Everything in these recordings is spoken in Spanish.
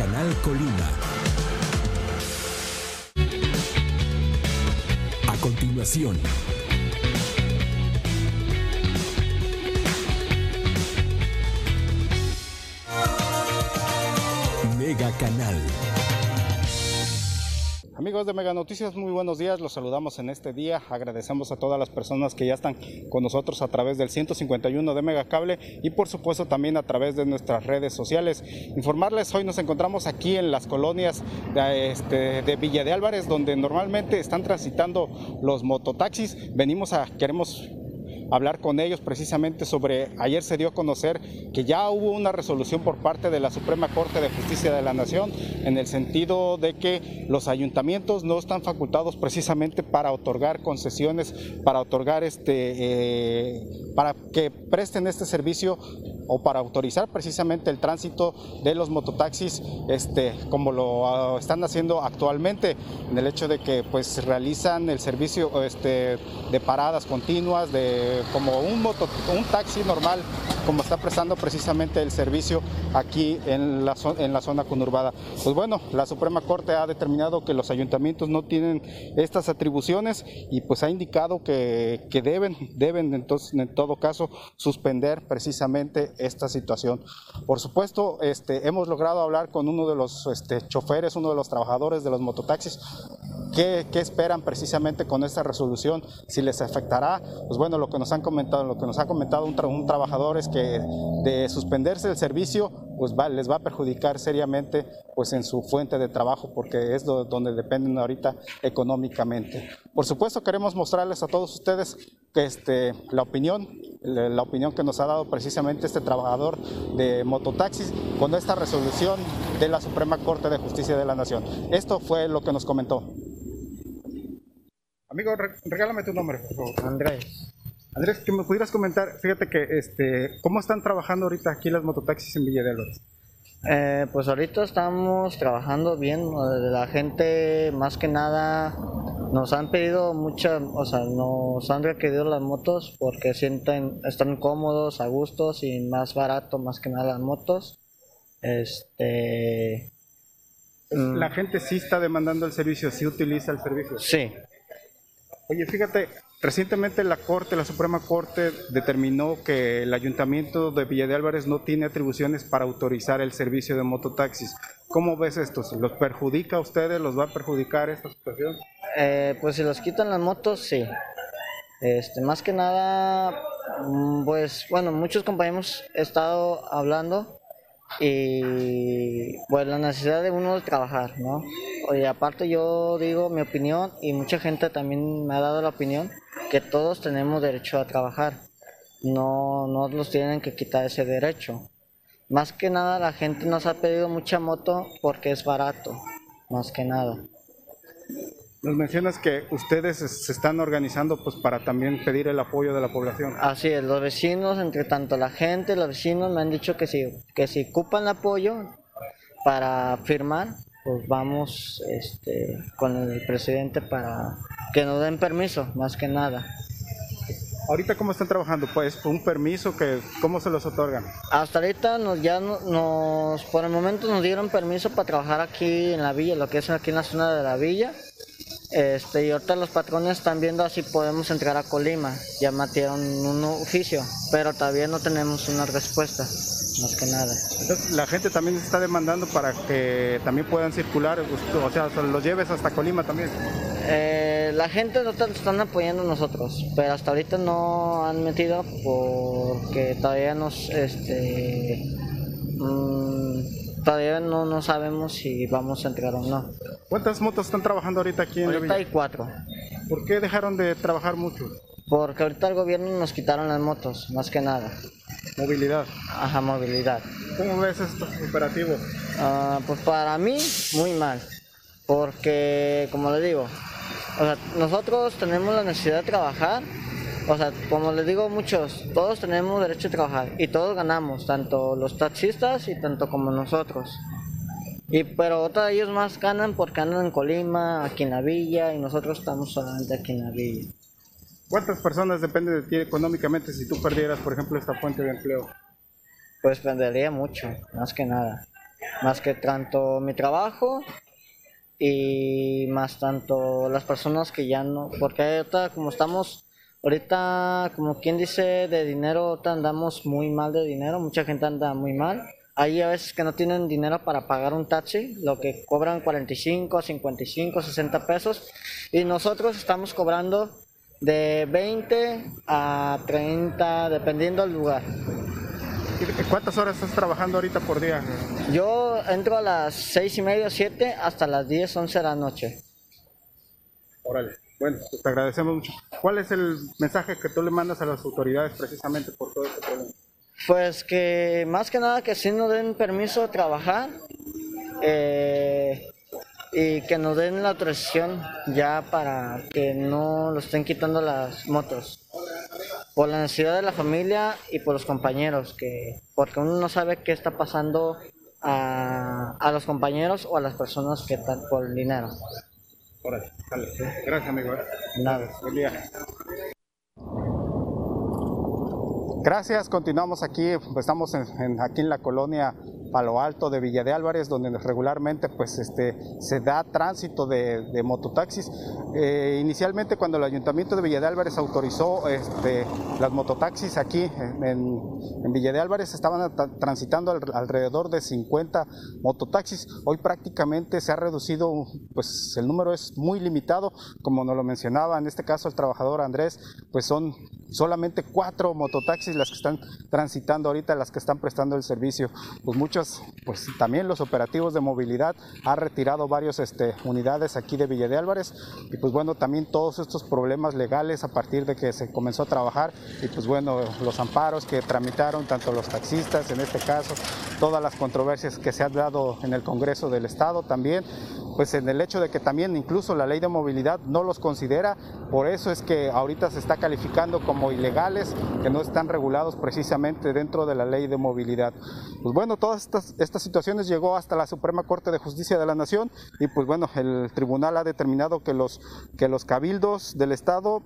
Canal Colima. A continuación, Mega Canal. Amigos de Mega Noticias, muy buenos días. Los saludamos en este día. Agradecemos a todas las personas que ya están con nosotros a través del 151 de Mega Cable y por supuesto también a través de nuestras redes sociales. Informarles, hoy nos encontramos aquí en las colonias de, este, Villa de Álvarez, donde normalmente están transitando los mototaxis. Venimos a, queremos hablar con ellos precisamente sobre, ayer se dio a conocer que ya hubo una resolución por parte de la Suprema Corte de Justicia de la Nación en el sentido de que los ayuntamientos no están facultados precisamente para otorgar concesiones, para otorgar este, eh, para que presten este servicio o para autorizar precisamente el tránsito de los mototaxis, este, como lo ah, están haciendo actualmente, en el hecho de que pues realizan el servicio este, de paradas continuas, de como un moto, un taxi normal, como está prestando precisamente el servicio aquí en la, en la zona conurbada. Pues bueno, la Suprema Corte ha determinado que los ayuntamientos no tienen estas atribuciones y pues ha indicado que, que deben, deben entonces en todo caso suspender precisamente esta situación. Por supuesto, este, hemos logrado hablar con uno de los este, choferes, uno de los trabajadores de los mototaxis, ¿Qué, qué esperan precisamente con esta resolución? Si les afectará, pues bueno, lo que nos han comentado, lo que nos ha comentado un, tra- un trabajador es que de suspenderse el servicio, pues les va a perjudicar seriamente pues en su fuente de trabajo, porque es do- donde dependen ahorita económicamente. Por supuesto, queremos mostrarles a todos ustedes que este, la opinión, la opinión que nos ha dado precisamente este trabajador de mototaxis con esta resolución de la Suprema Corte de Justicia de la Nación. Esto fue lo que nos comentó. Amigo, re- regálame tu nombre, por favor. Andrés. Andrés, que me pudieras comentar, fíjate que, este, ¿cómo están trabajando ahorita aquí las mototaxis en Villa de Álvarez? Eh, pues ahorita estamos trabajando bien. La gente, más que nada, nos han pedido mucha, o sea, nos han requerido las motos porque sienten, están cómodos, a gustos y más barato, más que nada las motos. Este. mm, La gente sí está demandando el servicio, sí utiliza el servicio. Sí, Oye, fíjate, recientemente la Corte, la Suprema Corte, determinó que el Ayuntamiento de Villa de Álvarez no tiene atribuciones para autorizar el servicio de mototaxis. ¿Cómo ves esto? ¿Los perjudica a ustedes? ¿Los va a perjudicar esta situación? Eh, pues si los quitan las motos, sí. Este, más que nada, mm, pues bueno, muchos compañeros he estado hablando y pues la necesidad de uno de trabajar, ¿no? Y aparte yo digo mi opinión y mucha gente también me ha dado la opinión que todos tenemos derecho a trabajar. No, no nos tienen que quitar ese derecho. Más que nada la gente nos ha pedido mucha moto porque es barato, más que nada. Nos mencionas que ustedes se están organizando pues para también pedir el apoyo de la población. Así es, los vecinos, entre tanto la gente, los vecinos me han dicho que si, que si ocupan apoyo para firmar, pues vamos este, con el presidente para que nos den permiso, más que nada. Ahorita cómo están trabajando, pues un permiso que cómo se los otorgan. Hasta ahorita nos, ya no- nos, por el momento nos dieron permiso para trabajar aquí en la villa, lo que es aquí en la zona de la villa. Este, y ahorita los patrones están viendo así podemos entrar a Colima. Ya metieron un oficio, pero todavía no tenemos una respuesta, más que nada. Entonces, la gente también está demandando para que también puedan circular, o sea, se los lleves hasta Colima también. Eh, la gente no están apoyando nosotros, pero hasta ahorita no han metido porque todavía nos, este, mm, todavía no, no sabemos si vamos a entrar o no. ¿Cuántas motos están trabajando ahorita aquí en la Ahorita villa? hay cuatro. ¿Por qué dejaron de trabajar mucho? Porque ahorita el gobierno nos quitaron las motos, más que nada. Movilidad. Ajá, movilidad. ¿Cómo ves estos operativos? Ah, pues para mí, muy mal. Porque, como le digo, o sea, nosotros tenemos la necesidad de trabajar. O sea, como les digo muchos, todos tenemos derecho a trabajar y todos ganamos, tanto los taxistas y tanto como nosotros. Y pero de ellos más ganan porque andan en Colima, aquí en la villa y nosotros estamos solamente aquí en la villa. ¿Cuántas personas dependen de ti económicamente si tú perdieras, por ejemplo, esta fuente de empleo? Pues perdería mucho, más que nada. Más que tanto mi trabajo y más tanto las personas que ya no, porque ahorita como estamos, ahorita como quien dice de dinero, andamos muy mal de dinero, mucha gente anda muy mal. Hay a veces que no tienen dinero para pagar un taxi, lo que cobran 45, 55, 60 pesos y nosotros estamos cobrando de 20 a 30, dependiendo del lugar. ¿Cuántas horas estás trabajando ahorita por día? Yo entro a las 6 y media, 7 hasta las 10, 11 de la noche. Órale. Bueno, pues te agradecemos mucho. ¿Cuál es el mensaje que tú le mandas a las autoridades precisamente por todo este problema? Pues que más que nada que sí nos den permiso de trabajar. Eh, y que nos den la autorización ya para que no lo estén quitando las motos por la necesidad de la familia y por los compañeros que porque uno no sabe qué está pasando a, a los compañeros o a las personas que están por el dinero Órale, dale. Gracias, amigo. nada Buen día. Gracias, continuamos aquí, estamos en- aquí en la colonia Palo Alto de Villa de Álvarez, donde regularmente pues este, se da tránsito de, mototaxis. Eh, inicialmente cuando el Ayuntamiento de Villa de Álvarez autorizó este, las mototaxis aquí en, en Villa de Álvarez, estaban tra- transitando al- alrededor de 50 mototaxis. Hoy prácticamente se ha reducido, pues el número es muy limitado, como nos lo mencionaba en este caso el trabajador Andrés, pues son solamente cuatro mototaxis las que están transitando ahorita, las que están prestando el servicio. Pues muchos, pues también los operativos de movilidad han retirado varios este, unidades aquí de Villa de Álvarez y pues bueno, también todos estos problemas legales a partir de que se comenzó a trabajar y pues bueno, los amparos que tramitaron tanto los taxistas en este caso, todas las controversias que se han dado en el Congreso del Estado también, pues en el hecho de que también incluso la ley de movilidad no los considera, por eso es que ahorita se está calificando como ilegales, que no están regulados precisamente dentro de la ley de movilidad. Pues bueno, todas estas, estas situaciones llegó hasta la Suprema Corte de Justicia de la Nación y pues bueno, el tribunal ha determinado que los, que los cabildos del Estado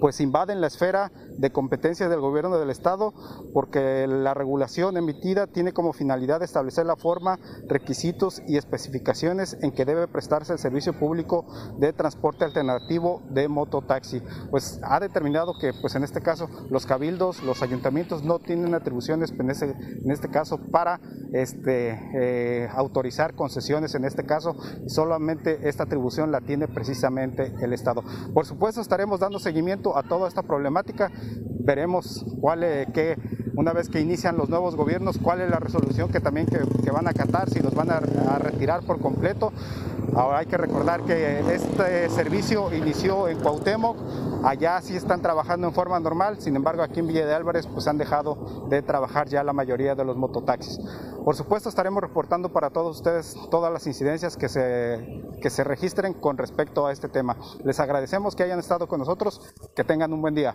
pues invaden la esfera de competencia del gobierno del estado porque la regulación emitida tiene como finalidad establecer la forma, requisitos y especificaciones en que debe prestarse el servicio público de transporte alternativo de mototaxi. Pues ha determinado que pues en este caso los cabildos, los ayuntamientos no tienen atribuciones en este caso para este, eh, autorizar concesiones en este caso, solamente esta atribución la tiene precisamente el Estado. Por supuesto estaremos dando seguimiento a toda esta problemática, veremos cuál es, qué, una vez que inician los nuevos gobiernos, cuál es la resolución que también que, van a acatar, si los van a, a retirar por completo. Ahora hay que recordar que este servicio inició en Cuauhtémoc, allá sí están trabajando en forma normal, sin embargo aquí en Villa de Álvarez pues han dejado de trabajar ya la mayoría de los mototaxis. Por supuesto estaremos reportando para todos ustedes todas las incidencias que se, que se registren con respecto a este tema. Les agradecemos que hayan estado con nosotros, que tengan un buen día.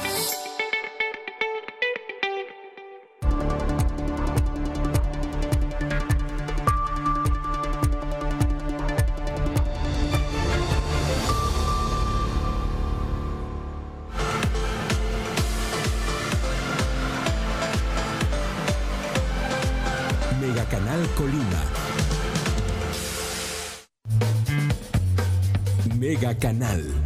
Colima. Mega Canal.